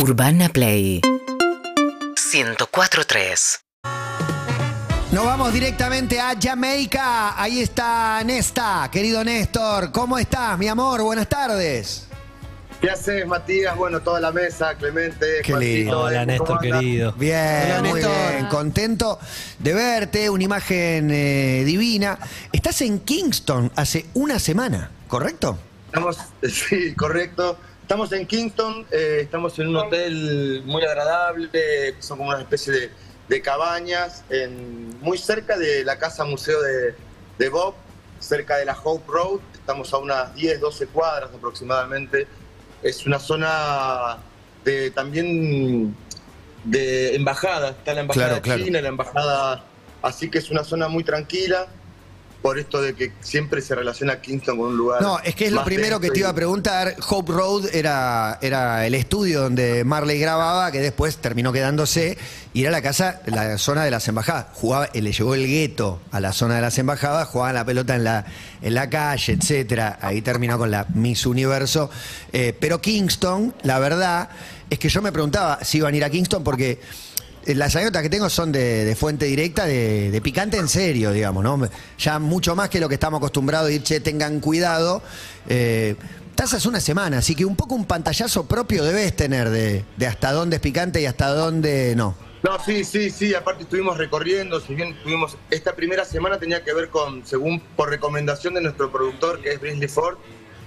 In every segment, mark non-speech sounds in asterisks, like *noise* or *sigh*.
Urbana Play 104.3 Nos vamos directamente a Jamaica. Ahí está Nesta, querido Néstor. ¿Cómo estás, mi amor? Buenas tardes. ¿Qué haces, Matías? Bueno, toda la mesa, Clemente, Qué lindo. Hola, ¿cómo Néstor, querido. Bien, Hola, muy Néstor. bien. Contento de verte. Una imagen eh, divina. Estás en Kingston hace una semana, ¿correcto? Estamos, *laughs* sí, correcto. Estamos en Kingston, eh, estamos en un hotel muy agradable, son como una especie de, de cabañas, en- muy cerca de la casa museo de, de Bob, cerca de la Hope Road, estamos a unas 10, 12 cuadras aproximadamente. Es una zona de también de embajada, está la embajada Claro, claro. china, la embajada, así que es una zona muy tranquila. Por esto de que siempre se relaciona Kingston con un lugar. No, es que es lo primero que te iba a preguntar. Hope Road era, era el estudio donde Marley grababa, que después terminó quedándose, y era la casa, la zona de las embajadas. Jugaba, eh, le llevó el gueto a la zona de las embajadas, jugaban la pelota en la, en la calle, etcétera. Ahí terminó con la Miss Universo. Eh, pero Kingston, la verdad, es que yo me preguntaba si iban a ir a Kingston porque. Eh, Las anécdotas que tengo son de, de fuente directa, de, de picante en serio, digamos, ¿no? Ya mucho más que lo que estamos acostumbrados a ir, che, tengan cuidado. Eh, hace una semana, así que un poco un pantallazo propio debes tener de, de hasta dónde es picante y hasta dónde no. No, sí, sí, sí, aparte estuvimos recorriendo, si bien tuvimos, esta primera semana tenía que ver con, según por recomendación de nuestro productor, que es Brisley Ford,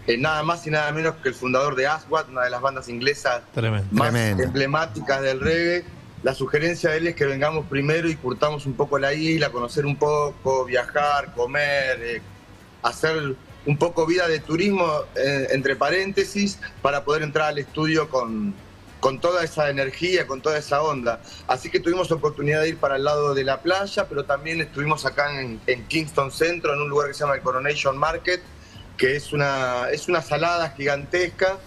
eh, nada más y nada menos que el fundador de Aswad, una de las bandas inglesas Tremendo. más Tremendo. emblemáticas del reggae. La sugerencia de él es que vengamos primero y curtamos un poco la isla, conocer un poco, viajar, comer, eh, hacer un poco vida de turismo, eh, entre paréntesis, para poder entrar al estudio con, con toda esa energía, con toda esa onda. Así que tuvimos oportunidad de ir para el lado de la playa, pero también estuvimos acá en, en Kingston Centro, en un lugar que se llama el Coronation Market, que es una, es una salada gigantesca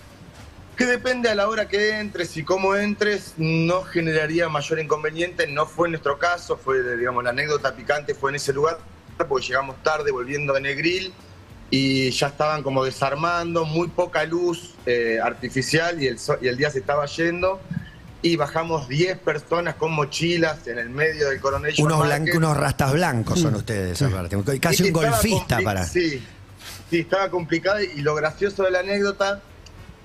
que depende a la hora que entres y cómo entres, no generaría mayor inconveniente. No fue nuestro caso, fue, digamos, la anécdota picante fue en ese lugar, porque llegamos tarde volviendo de Negril y ya estaban como desarmando, muy poca luz eh, artificial y el, so- y el día se estaba yendo. Y bajamos 10 personas con mochilas en el medio del Coronation Unos, unos rastas blancos son ustedes, aparte. Casi un golfista para. Sí, sí, estaba complicado y lo gracioso de la anécdota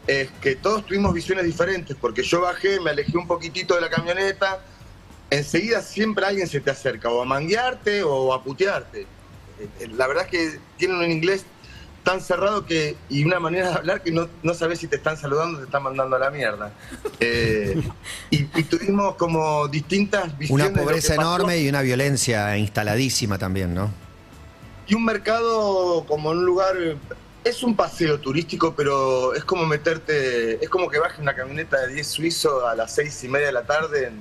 es que todos tuvimos visiones diferentes, porque yo bajé, me alejé un poquitito de la camioneta, enseguida siempre alguien se te acerca, o a manguearte o a putearte. Eh, eh, La verdad es que tienen un inglés tan cerrado que y una manera de hablar que no, no sabes si te están saludando o te están mandando a la mierda. Eh, y, y tuvimos como distintas visiones. Una pobreza enorme y una violencia instaladísima también, ¿no? Y un mercado como un lugar, es un paseo turístico, pero es como meterte, es como que bajes una camioneta de 10 suizo a las 6 y media de la tarde en,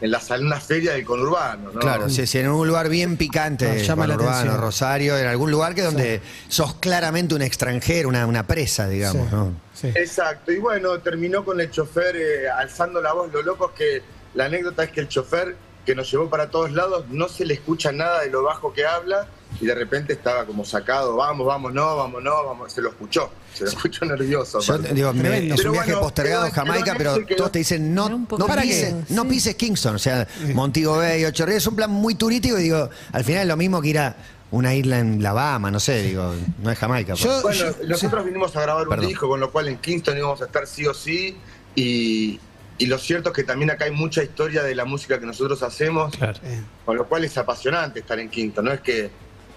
en la sal- una feria del conurbano, ¿no? Claro, sí, sí, en un lugar bien picante, Nos llama la urbano, atención. Rosario, en algún lugar que donde sos claramente un extranjero, una, una presa, digamos, Sí. ¿no? Sí. Exacto, y bueno, terminó con el chofer eh, alzando la voz. Lo loco es que la anécdota es que el chofer que nos llevó para todos lados no se le escucha nada de lo bajo que habla y de repente estaba como sacado, vamos, vamos, no, vamos, no, vamos, se lo escuchó, se lo escuchó nervioso. Yo digo, me- es un viaje bueno, postergado a Jamaica, pero todos te dicen, no, no, pises, bien, no sí. pises Kingston, o sea, Montego Bay, Ocho Ríos, es un plan muy turístico y digo, al final es lo mismo que ir a una isla en La Bahama, no sé, digo, no es Jamaica. pues. Yo- Bueno, nosotros vinimos a grabar un Perdón. disco, con lo cual en Kingston íbamos a estar sí o sí. Y, y lo cierto es que también acá hay mucha historia de la música que nosotros hacemos, Claro. Con lo cual es apasionante estar en Kingston. No es que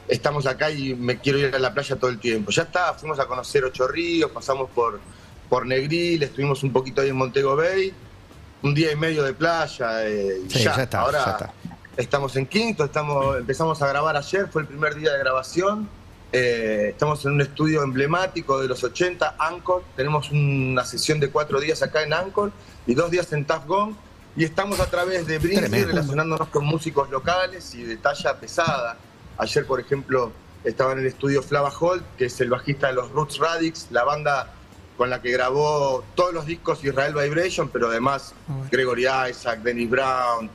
estamos acá y me quiero ir a la playa todo el tiempo. Ya está, fuimos a conocer Ocho Ríos, pasamos por, por Negril, estuvimos un poquito ahí en Montego Bay, un día y medio de playa. eh, Sí, ya está, Ahora ya está. estamos en Kingston, estamos, empezamos a grabar ayer, fue el primer día de grabación. Eh, estamos en un estudio emblemático de los 80, Anchor. Tenemos una sesión de cuatro días acá en Anchor y dos días en Gong. Y estamos a través de Tremendo. relacionándonos con músicos locales y de talla pesada. Ayer, por ejemplo, estaba en el estudio Flava Holt, que es el bajista de los Roots Radix, la banda con la que grabó todos los discos Israel Vibration, pero además. Gregory Isaac, Dennis Brown,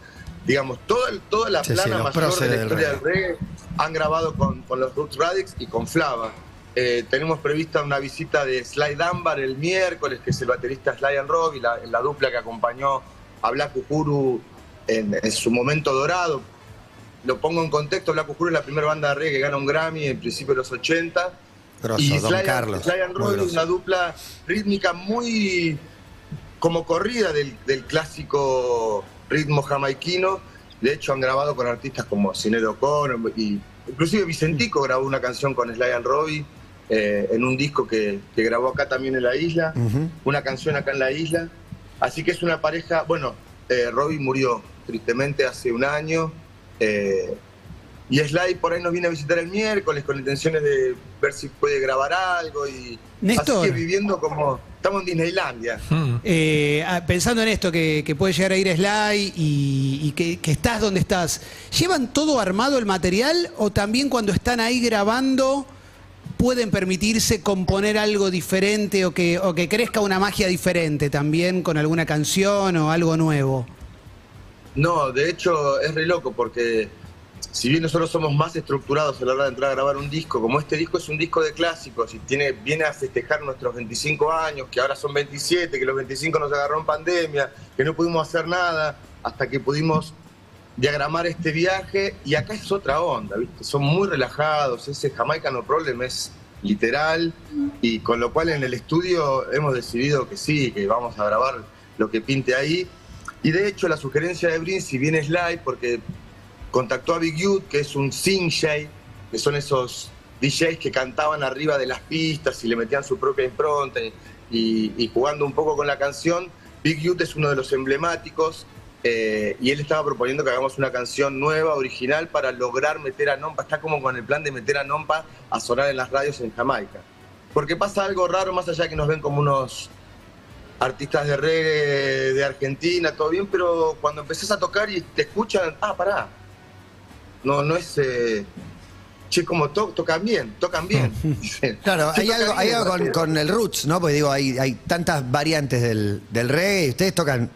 digamos, toda, toda la Sí, plana mayor de la del historia del reggae han grabado con, con los Roots Radix y con Flava. Eh, tenemos prevista una visita de Sly Dunbar el miércoles, que es el baterista Sly and Robbie, la, la dupla que acompañó a Black Uhuru en, en su momento dorado. Lo pongo en contexto, Black Uhuru es la primera banda de reggae que gana un Grammy en principio de los 80. Grosso, y Don Sly, Carlos. Sly and Robbie una dupla rítmica muy como corrida del, del clásico ritmo jamaiquino. De hecho, han grabado con artistas como Sinead O'Connor y inclusive Vicentico grabó una canción con Sly and Robbie eh, en un disco que, que grabó acá también en la isla, una canción acá en la isla. Así que es una pareja, bueno, eh, Robbie murió tristemente hace un año. Eh, y Sly por ahí nos viene a visitar el miércoles con intenciones de ver si puede grabar algo y Néstor. así que viviendo como estamos en Disneylandia. Mm. Eh, ah, pensando en esto, que, que puede llegar a ir Sly y, y que, que estás donde estás, ¿llevan todo armado el material o también cuando están ahí grabando pueden permitirse componer algo diferente o que, o que crezca una magia diferente también con alguna canción o algo nuevo? No, de hecho es re loco porque si bien nosotros somos más estructurados a la hora de entrar a grabar un disco, como este disco es un disco de clásicos y tiene, viene a festejar nuestros 25 años, que ahora son 27, que los 25 nos agarró en pandemia, que no pudimos hacer nada hasta que pudimos diagramar este viaje y acá es otra onda, ¿viste? Son muy relajados, ese Jamaica No Problem es literal y con lo cual en el estudio hemos decidido que sí, que vamos a grabar lo que pinte ahí y de hecho la sugerencia de Brin, si bien es live, porque contactó a Big Youth, que es un sing-jay, que son esos DJs que cantaban arriba de las pistas y le metían su propia impronta y, jugando un poco con la canción. Big Youth es uno de los emblemáticos eh, y él estaba proponiendo que hagamos una canción nueva, original, para lograr meter a Nompa. Está como con el plan de meter a Nompa a sonar en las radios en Jamaica. Porque pasa algo raro, más allá que nos ven como unos artistas de reggae de Argentina, todo bien, pero cuando empezás a tocar y te escuchan, ah, pará. No, no es. Eh, che, como to- tocan bien, tocan bien. *laughs* *laughs* Claro, "Che, hay algo, hay algo con, rapero". con el roots, ¿no? Porque digo, hay, hay tantas variantes del, del reggae y ustedes tocan,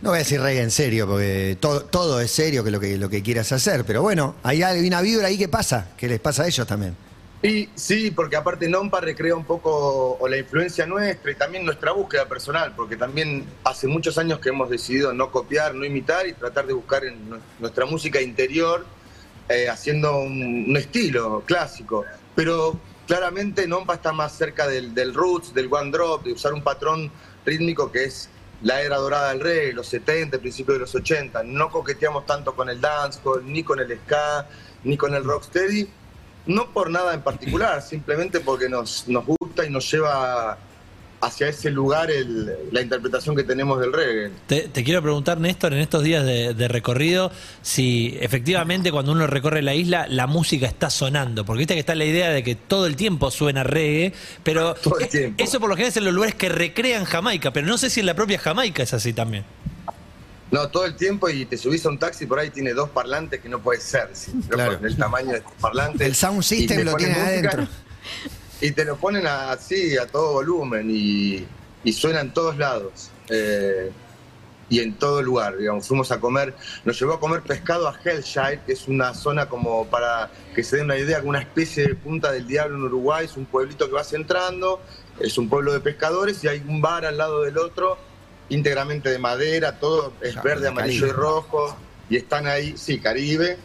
no voy a decir reggae en serio, porque todo, todo es serio que lo, que lo que quieras hacer, pero bueno, hay algo- una vibra ahí que pasa, que les pasa a ellos también. Y sí, porque aparte Nompa recrea un poco o la influencia nuestra y también nuestra búsqueda personal, porque también hace muchos años que hemos decidido no copiar, no imitar y tratar de buscar en nu- nuestra música interior, eh, haciendo un, un estilo clásico. Pero claramente Nompa está más cerca del, del roots, del one drop, de usar un patrón rítmico que es la era dorada del reggae, los 70, principios de los 80. No coqueteamos tanto con el dancehall, ni con el ska, ni con el rocksteady. No por nada en particular, simplemente porque nos, nos gusta y nos lleva hacia ese lugar el- la interpretación que tenemos del reggae. Te, te quiero preguntar, Néstor, en estos días de, de recorrido, si efectivamente cuando uno recorre la isla, la música está sonando. Porque viste que está la idea de que todo el tiempo suena reggae, pero Todo el tiempo. eso por lo general es en los lugares que recrean Jamaica, pero no sé si en la propia Jamaica es así también. No, todo el tiempo y te subís a un taxi por ahí tiene dos parlantes que no puede ser, sí, Claro. el tamaño de estos parlantes. El sound system te lo música adentro. Y te lo ponen así, a todo volumen, y, y suena en todos lados. eh, y en todo lugar, digamos. Fuimos a comer, nos llevó a comer pescado a Hellshire, que es una zona como para que se den una idea, una especie de punta del diablo en Uruguay, es un pueblito que vas entrando, es un pueblo de pescadores y hay un bar al lado del otro, íntegramente de madera, todo es verde, de amarillo Caribe. y rojo, y están ahí, sí, Caribe,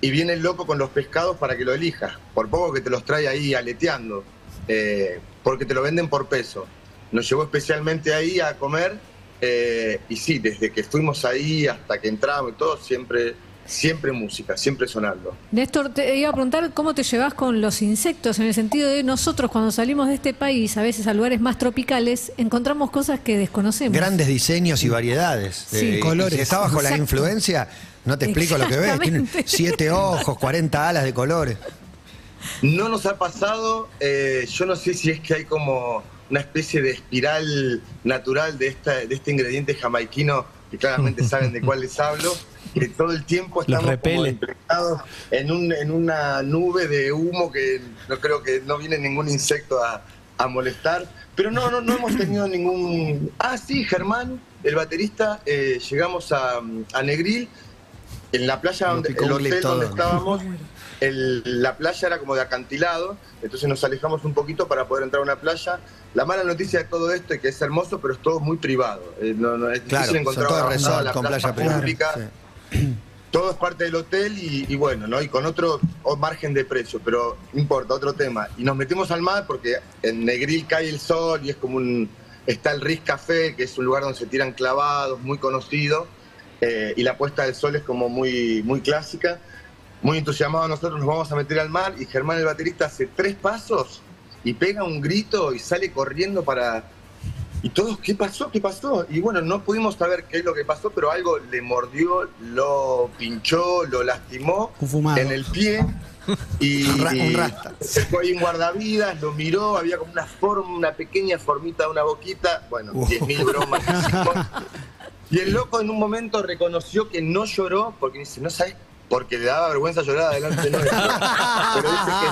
y viene el loco con los pescados para que lo elijas, por poco que te los trae ahí aleteando, eh, porque te lo venden por peso. Nos llevó especialmente ahí a comer, eh, y sí, desde que fuimos ahí hasta que entramos y todo, siempre, siempre música, siempre sonando. Néstor, te iba a preguntar cómo te llevas con los insectos, en el sentido de nosotros cuando salimos de este país, a veces a lugares más tropicales, encontramos cosas que desconocemos. Grandes diseños y variedades. Sí, Eh, y colores. Si está bajo la influencia, no te explico lo que ves. Tiene Exactamente. siete ojos, 40 alas de colores. No nos ha pasado, eh, yo no sé si es que hay como una especie de espiral natural de, esta, de este ingrediente jamaiquino, que claramente saben de cuál les hablo, que todo el tiempo estamos como en, un, en una nube de humo que no creo que no viene ningún insecto a, a molestar. Pero no, no, no hemos tenido ningún... Ah, sí, Germán, el baterista, eh, llegamos a, a Negril, en la playa, donde, el hotel donde estábamos, el- la playa era como de acantilado, entonces nos alejamos un poquito para poder entrar a una playa. La mala noticia de todo esto es que es hermoso, pero es todo muy privado. Eh, no- no- es Claro, difícil encontrar una resort la con plaza playa pública. Sí. *clears throat* Todo es parte del hotel y, bueno, ¿no? Y con otro margen de precio, pero no importa, otro tema. Y nos metemos al mar porque en Negril cae el sol y es como un... Está el Riz Café, que es un lugar donde se tiran clavados, muy conocido, eh, y la puesta del sol es como muy, muy clásica. Muy entusiasmados nosotros nos vamos a meter al mar y Germán el baterista hace tres pasos y pega un grito y sale corriendo para... Y todos, ¿qué pasó? ¿Qué pasó? Y bueno, no pudimos saber qué es lo que pasó, pero algo le mordió, lo pinchó, lo lastimó fumado. en el pie. *laughs* Y, Un rasta. se fue ahí un guardavidas, lo miró, había como una forma, una pequeña formita de una boquita. Bueno, Uh. 10.000 bromas. *laughs* Y el loco en un momento reconoció que no lloró, porque dice, no sabes, porque le daba vergüenza llorar adelante. *laughs* Pero dice que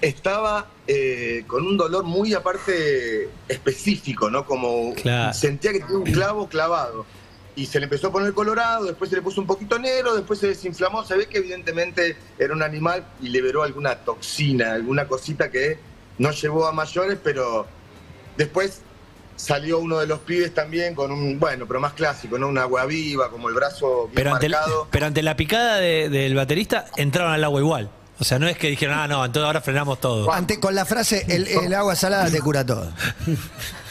estaba eh, con un dolor muy aparte específico, ¿no? Como Claro. sentía que tenía un clavo clavado. Y se le empezó a poner colorado, después se le puso un poquito negro, después se desinflamó. Se ve que evidentemente era un animal y liberó alguna toxina, alguna cosita que no llevó a mayores, pero después salió uno de los pibes también con un, bueno, pero más clásico, ¿no? Un agua viva, como el brazo bien Pero ante, marcado. pero ante la picada de- del baterista, entraron al agua igual. O sea, no es que dijeron, ah, no, entonces ahora frenamos todo. Ante- con la frase, el, el agua salada te cura todo.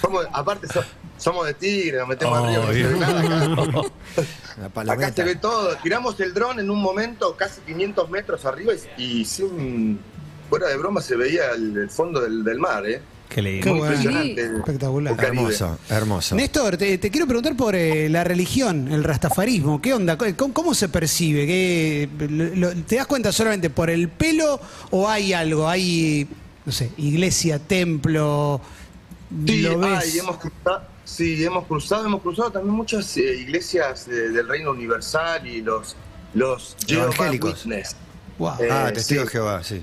Somos- aparte, so- somos de tigre, nos metemos Oh, arriba. no se ve bien. nada acá. La Acá se ve todo. Tiramos el dron en un momento casi 500 metros arriba y, y sin, fuera de broma se veía el, el fondo del, del mar, ¿eh? Qué lindo. Qué bueno. Espectacular. Hermoso, hermoso. Néstor, te, te quiero preguntar por eh, la religión, el rastafarismo. ¿Qué onda? ¿Cómo, cómo se percibe? ¿Qué, lo- ¿Te das cuenta solamente por el pelo o hay algo? ¿Hay, no sé, iglesia, templo? Sí, ¿Lo ves? ay, hemos cruzado, sí, hemos cruzado, hemos cruzado también muchas eh, iglesias eh, del Reino Universal y los los Evangélicos. Wow. Eh, ah, testigo sí. de Jehová, sí.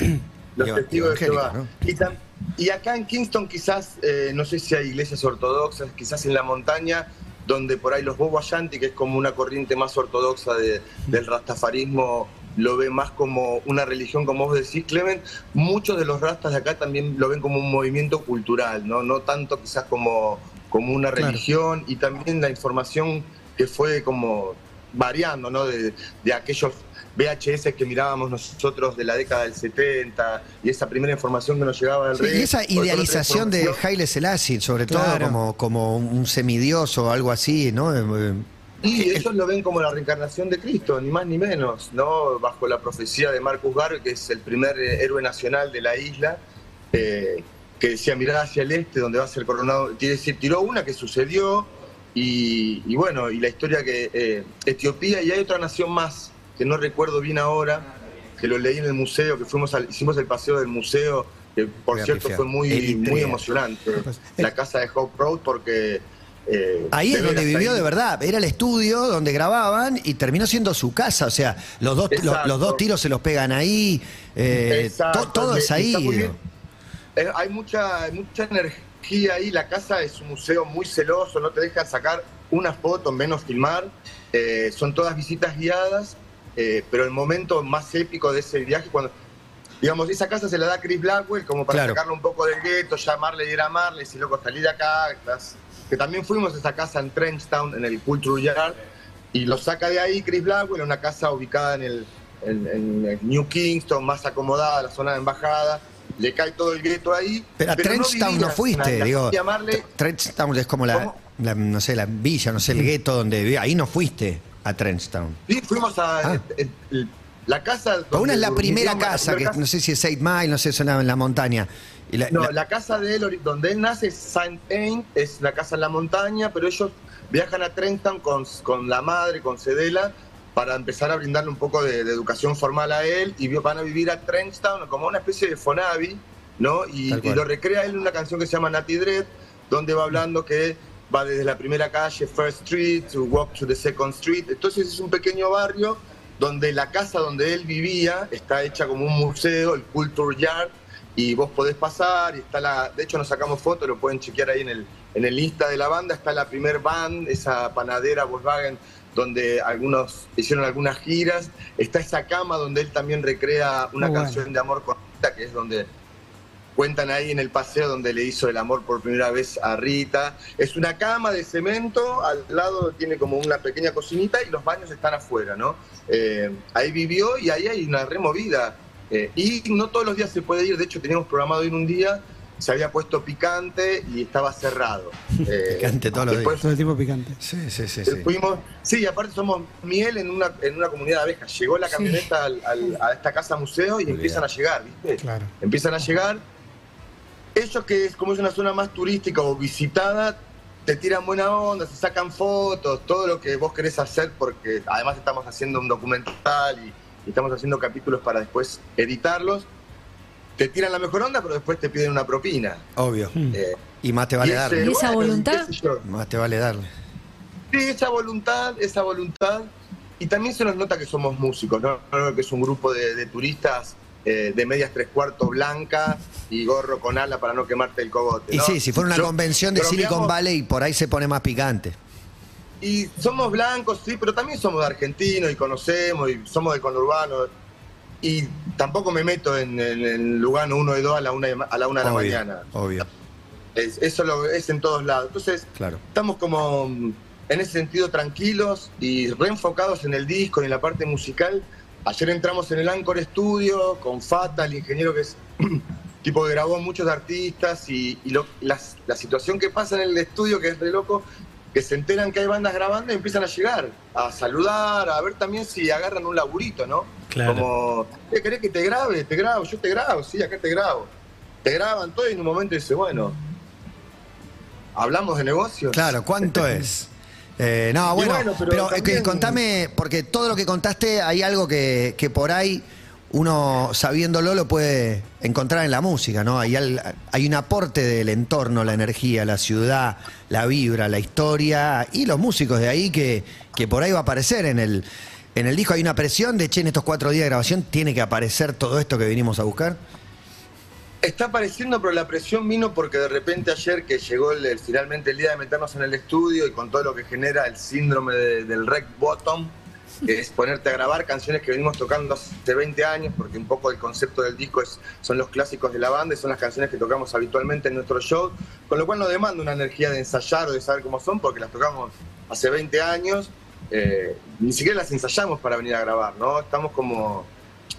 los testigos de Jehová. ¿no? Y, tam- y acá en Kingston quizás, eh, no sé si hay iglesias ortodoxas, quizás en la montaña, donde por ahí los Bobo Ashanti, que es como una corriente más ortodoxa de- del rastafarismo, lo ve más como una religión, como vos decís, Clement. Muchos de los rastas de acá también lo ven como un movimiento cultural, no, no tanto quizás como, como una Claro. religión, y también la información que fue como variando, ¿no? De, de aquellos VHS que mirábamos nosotros de la década del 70 y esa primera información que nos llegaba del Sí, rey. y esa idealización de Haile Selassie, sobre Claro. todo como, como un semidioso o algo así, ¿no? Eh, Y ellos lo ven como la reencarnación de Cristo, ni más ni menos, ¿no? Bajo la profecía de Marcus Garvey, que es el primer eh, héroe nacional de la isla, eh, que decía, mirá hacia el este, donde va a ser coronado. Quiere decir, tiró una que sucedió, y, y bueno, y la historia que eh, Etiopía, y hay otra nación más, que no recuerdo bien ahora, que lo leí en el museo, que fuimos al- hicimos el paseo del museo, que por cierto fue muy, muy emocionante, Pues, la casa de Hope Road, porque... eh, Ahí es de donde vivió ahí- de verdad. Era el estudio donde grababan y terminó siendo su casa. O sea, los dos, los, dos tiros se los pegan ahí. eh, to- todo es ahí. Eh, hay mucha, mucha energía ahí. La casa es un museo muy celoso, no te dejan sacar una foto, menos filmar. Eh, son todas visitas guiadas, eh, pero el momento más épico de ese viaje, cuando, digamos, esa casa se la da Chris Blackwell como para Claro. sacarle un poco del gueto, llamarle y ir a Marley, si loco, salí de acá. estás- Que también fuimos a esa casa en Trenchtown, en el Culture Yard, y lo saca de ahí Chris Blackwell, una casa ubicada en el, en, en el New Kingston, más acomodada, la zona de embajada. Le cae todo el gueto ahí. Pero a Trenchtown vivía no fuiste, digo. familia Marley. Trenchtown es como la, no sé, la villa, no sé, el gueto donde vivía. Ahí no fuiste a Trenchtown. Sí, fuimos a Ah. el- el- la casa. Pero una es la donde primera la casa, que no sé si es Eight Mile, no sé, sonaba en la montaña. Y la- No, la- la casa de él, donde él nace, es Saint Ain, es la casa en la montaña, pero ellos viajan a Trenton con, con la madre, con Cedela, para empezar a brindarle un poco de, de educación formal a él y van a vivir a Trenchtown como una especie de Fonavi, ¿no? Y, y lo recrea él en una canción que se llama Natty Dread, donde va hablando que va desde la primera calle, First Street, to Walk to the Second Street. Entonces es un pequeño barrio donde la casa donde él vivía está hecha como un museo, el Culture Yard, y vos podés pasar y está la, de hecho nos sacamos fotos, lo pueden chequear ahí en el, en el Insta de la banda, está la primer van, esa panadera Volkswagen donde algunos hicieron algunas giras. Está esa cama donde él también recrea una Muy bueno. canción de amor con Rita, que es donde cuentan ahí en el paseo donde le hizo el amor por primera vez a Rita. Es una cama de cemento, al lado tiene como una pequeña cocinita y los baños están afuera, ¿no? Eh, ahí vivió y ahí hay una removida. Eh, y no todos los días se puede ir, de hecho teníamos programado ir un día, se había puesto picante y estaba cerrado. *laughs* Eh, Picante todos los después Todo el tiempo picante. Sí, sí, sí. sí. Fuimos, sí, y aparte somos miel en una, en una comunidad de abejas. Llegó la Sí. camioneta al- al- a esta casa museo y empiezan a llegar, ¿viste? Claro. Empiezan a llegar. Ellos que es como es una zona más turística o visitada, te tiran buena onda, se sacan fotos, todo lo que vos querés hacer, porque además estamos haciendo un documental y, y estamos haciendo capítulos para después editarlos. Te tiran la mejor onda, pero después te piden una propina. Obvio. Mm. Eh, Y más te vale y ese, darle. ¿Y esa voluntad? Más te vale darle. Sí, esa voluntad, esa voluntad. Y también se nos nota que somos músicos, ¿no? No, Que es un grupo de, de turistas eh, de medias tres cuartos blanca y gorro con ala para no quemarte el cogote. Y sí, si fuera una Yo- convención de Silicon Valley, por ahí se pone más picante. Y somos blancos, sí, pero también somos de argentinos y conocemos y somos de conurbano. Y tampoco me meto en, en, en Lugano 1 y 2 a la 1 de, ma- a la una de la mañana. obvio. Es- eso lo, es en todos lados. Entonces, Claro. estamos como mm, en ese sentido tranquilos y reenfocados en el disco y en la parte musical. Ayer entramos en el Anchor Studio con Fata, el ingeniero que es *clears throat* tipo que grabó muchos artistas y, y lo- las- la situación que pasa en el estudio que es re loco, que se enteran que hay bandas grabando y empiezan a llegar, a saludar, a ver también si agarran un laburito, ¿no? Claro. Como, "Eh, ¿querés que te grabe? Te grabo, yo te grabo, sí, acá te grabo. Te graban todo y en un momento dice, bueno, ¿hablamos de negocios? Claro, ¿cuánto *laughs* es? Eh, no, bueno, bueno, pero pero, eh, contame, porque todo lo que contaste hay algo que, que por ahí uno sabiéndolo lo puede encontrar en la música, ¿no? Hay, al- hay un aporte del entorno, la energía, la ciudad, la vibra, la historia y los músicos de ahí que, que por ahí va a aparecer en el, en el disco. Hay una presión de, che, en estos cuatro días de grabación tiene que aparecer todo esto que vinimos a buscar. Está apareciendo, pero la presión vino porque de repente ayer que llegó el, finalmente el día de meternos en el estudio y con todo lo que genera el síndrome de- del rec bottom, que es ponerte a grabar canciones que venimos tocando hace 20 años, porque un poco el concepto del disco es, son los clásicos de la banda y son las canciones que tocamos habitualmente en nuestro show, con lo cual no demanda una energía de ensayar o de saber cómo son, porque las tocamos hace 20 años, eh, ni siquiera las ensayamos para venir a grabar, ¿no? Estamos como,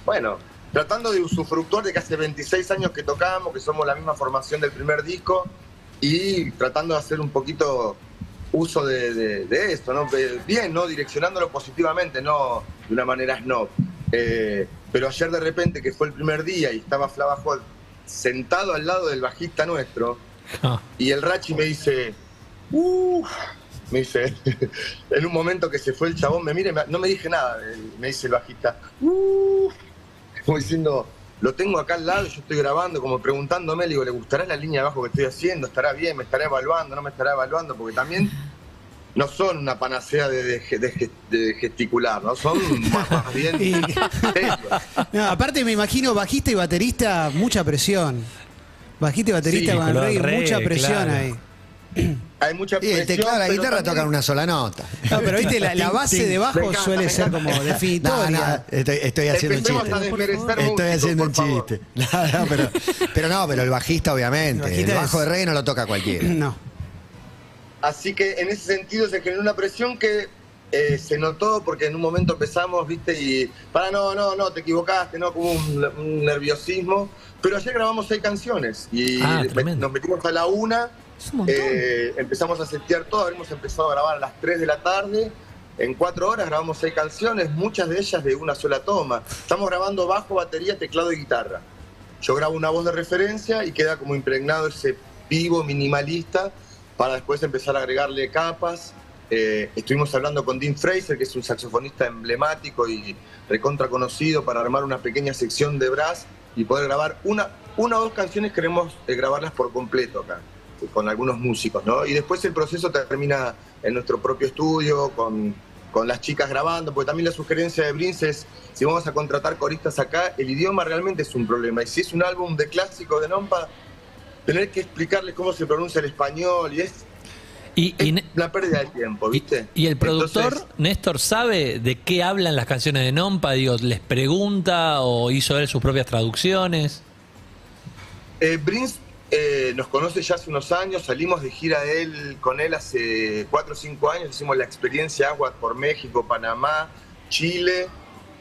bueno, tratando de usufructuar de que hace 26 años que tocamos, que somos la misma formación del primer disco y tratando de hacer un poquito uso de, de- de esto, ¿no? Eh, Bien, ¿no? Direccionándolo positivamente, no de una manera snob. Eh, pero ayer de repente, que fue el primer día y estaba Flava sentado al lado del bajista nuestro, Ah, y el Rachi me dice, me dice, *laughs* en un momento que se fue el chabón, me mire, no me dije nada, eh, me dice el bajista, "Uf", como diciendo, lo tengo acá al lado, yo estoy grabando, como preguntándome, le digo, ¿le gustará la línea de abajo que estoy haciendo? ¿Estará bien? ¿Me estará evaluando? ¿No me estará evaluando? Porque también no son una panacea de, de de ge- de gesticular, ¿no? Son más, más *laughs* bien Y-. No, aparte me imagino bajista y baterista, mucha presión. Bajista y baterista Sí, van reggae, mucha presión claro. ahí. *clears throat* Hay mucha Y el presión, teclado y la guitarra también- tocan una sola nota. No, pero viste, la, la base de bajo suele me ser como No, definitoria. no, estoy, estoy haciendo un chiste. Estoy haciendo un chiste. No, no, pero, pero no, pero el bajista, obviamente. El El, bajista bajo es- de reggae no lo toca cualquiera. *clears throat* No. Así que en ese sentido se generó una presión que eh, se notó porque en un momento empezamos, viste, y para no, no, no, te equivocaste, no, como un, un nerviosismo. Pero ayer grabamos seis canciones y Ah, me- nos metimos a la una. Eh, empezamos a setear todo, habíamos empezado a grabar a las 3 de la tarde. En cuatro horas grabamos seis canciones, muchas de ellas de una sola toma. Estamos grabando bajo, batería, teclado y guitarra. Yo grabo una voz de referencia y queda como impregnado ese vivo minimalista para después empezar a agregarle capas. Eh, estuvimos hablando con Dean Fraser, que es un saxofonista emblemático y recontra conocido, para armar una pequeña sección de brass y poder grabar una, una o dos canciones. Queremos eh, grabarlas por completo acá, eh, con algunos músicos, ¿no? Y después el proceso termina en nuestro propio estudio, con, con las chicas grabando, porque también la sugerencia de Brince es, si vamos a contratar coristas acá, el idioma realmente es un problema. Y si es un álbum de clásico de Nompa, tener que explicarles cómo se pronuncia el español y es... Y, la pérdida de tiempo, ¿viste? y el productor, Entonces, Néstor, ¿sabe de qué hablan las canciones de Nompa? Digo, ¿les pregunta o hizo él sus propias traducciones? Eh, Brins eh, nos conoce ya hace unos años, salimos de gira de él, con él hace 4 o 5 años, hicimos la experiencia Agua por México, Panamá, Chile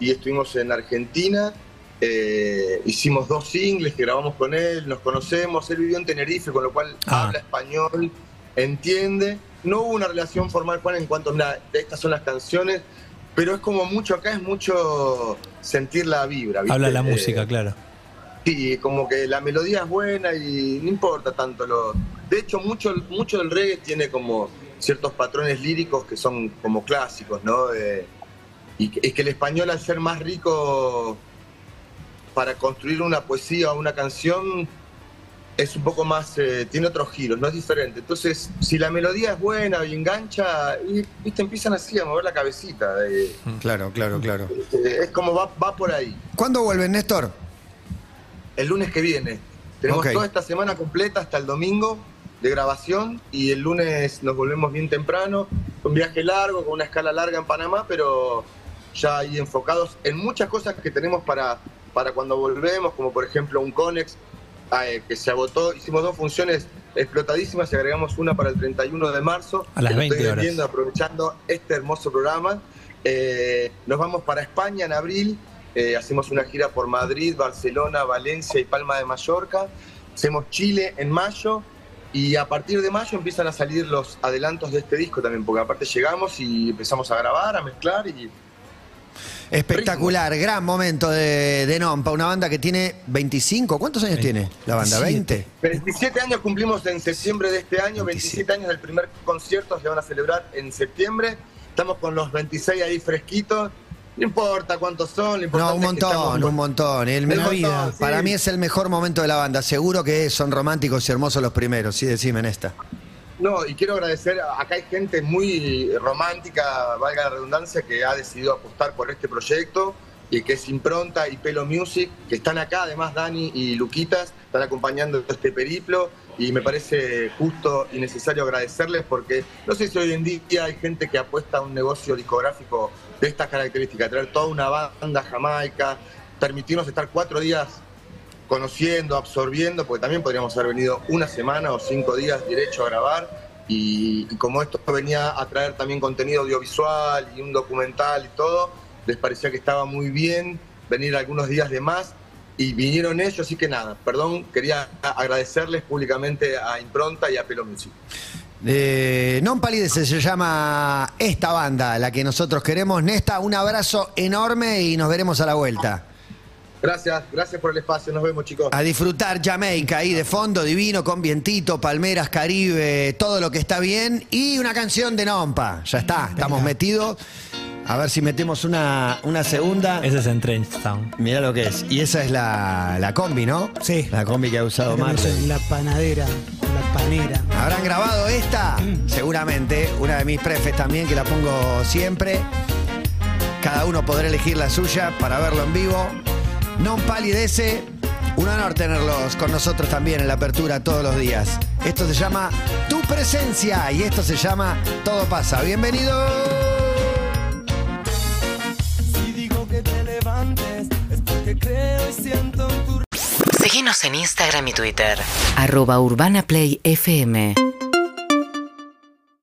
y estuvimos en Argentina. Eh, hicimos dos singles que grabamos con él, nos conocemos, él vivió en Tenerife, con lo cual Ah. habla español, entiende. No hubo una relación formal Juan en cuanto a estas son las canciones, pero es como mucho acá, es mucho sentir la vibra. ¿viste? Habla la Eh, música, claro. Sí, como que la melodía es buena y no importa tanto lo. De hecho, mucho, mucho del reggae tiene como ciertos patrones líricos que son como clásicos, ¿no? Eh, y que, es que el español, al ser más rico para construir una poesía o una canción, es un poco más. eh, tiene otros giros, no es diferente. Entonces, si la melodía es buena y engancha, y, viste, empiezan así a mover la cabecita. eh, Claro, claro, claro. es como va, va por ahí. ¿Cuándo vuelven, Néstor? El lunes que viene. Tenemos toda esta semana completa hasta el domingo de grabación y el lunes nos volvemos bien temprano, un viaje largo, con una escala larga en Panamá, pero ya ahí enfocados en muchas cosas que tenemos para, para cuando volvemos, como por ejemplo un Conex eh, que se agotó, hicimos dos funciones explotadísimas y agregamos una para el 31 de marzo. A las que lo 20 estoy horas. vendiendo, aprovechando este hermoso programa. Eh, nos vamos para España en abril, eh, hacemos una gira por Madrid, Barcelona, Valencia y Palma de Mallorca. Hacemos Chile en mayo y a partir de mayo empiezan a salir los adelantos de este disco también, porque aparte llegamos y empezamos a grabar, a mezclar y Espectacular, gran momento de, de Nompa, una banda que tiene 25, ¿cuántos años tiene la banda? 20. 27 años cumplimos en septiembre de este año, 27. 27 años del primer concierto, se van a celebrar en septiembre. Estamos con los 26 ahí fresquitos. No importa cuántos son, lo No, un es que estamos montón, un montón. El mejor- montón, sí. Para mí es el mejor momento de la banda. Seguro que son románticos y hermosos los primeros, sí, decime en esta. No, y quiero agradecer, acá hay gente muy romántica, valga la redundancia, que ha decidido apostar por este proyecto y que es Impronta y Pelo Music, que están acá, además Dani y Luquitas, están acompañando este periplo y me parece justo y necesario agradecerles porque no sé si hoy en día hay gente que apuesta a un negocio discográfico de estas características, traer toda una banda jamaica, permitirnos estar cuatro días conociendo, absorbiendo, porque también podríamos haber venido una semana o cinco días derecho a grabar. Y, y como esto venía a traer también contenido audiovisual y un documental y todo, les parecía que estaba muy bien venir algunos días de más y vinieron ellos, así que nada, perdón, quería agradecerles públicamente a Impronta y a Pelo Music. Eh, non Palidece se llama esta banda, la que nosotros queremos. Nesta, un abrazo enorme y nos veremos a la vuelta. Gracias, gracias por el espacio, nos vemos chicos. A disfrutar Jamaica ahí de fondo, divino, con vientito, palmeras, Caribe, todo lo que está bien. Y una canción de Nompa. Ya está, estamos metidos. A ver si metemos una, una segunda. Ese es en Trench Town. Mirá lo que es. Y esa es la, la combi, ¿no? Sí. La combi que ha usado Marley. La panadera, la panera. ¿Habrán grabado esta? Seguramente. Una de mis prefes también, que la pongo siempre. Cada uno podrá elegir la suya para verlo en vivo. Non palidece. Un honor tenerlos con nosotros también en la apertura todos los días. Esto se llama Tu Presencia y esto se llama Todo pasa. Bienvenido. Te levantes, es porque creo y siento en tu Síguenos en Instagram y Twitter. Arroba Urbana Play FM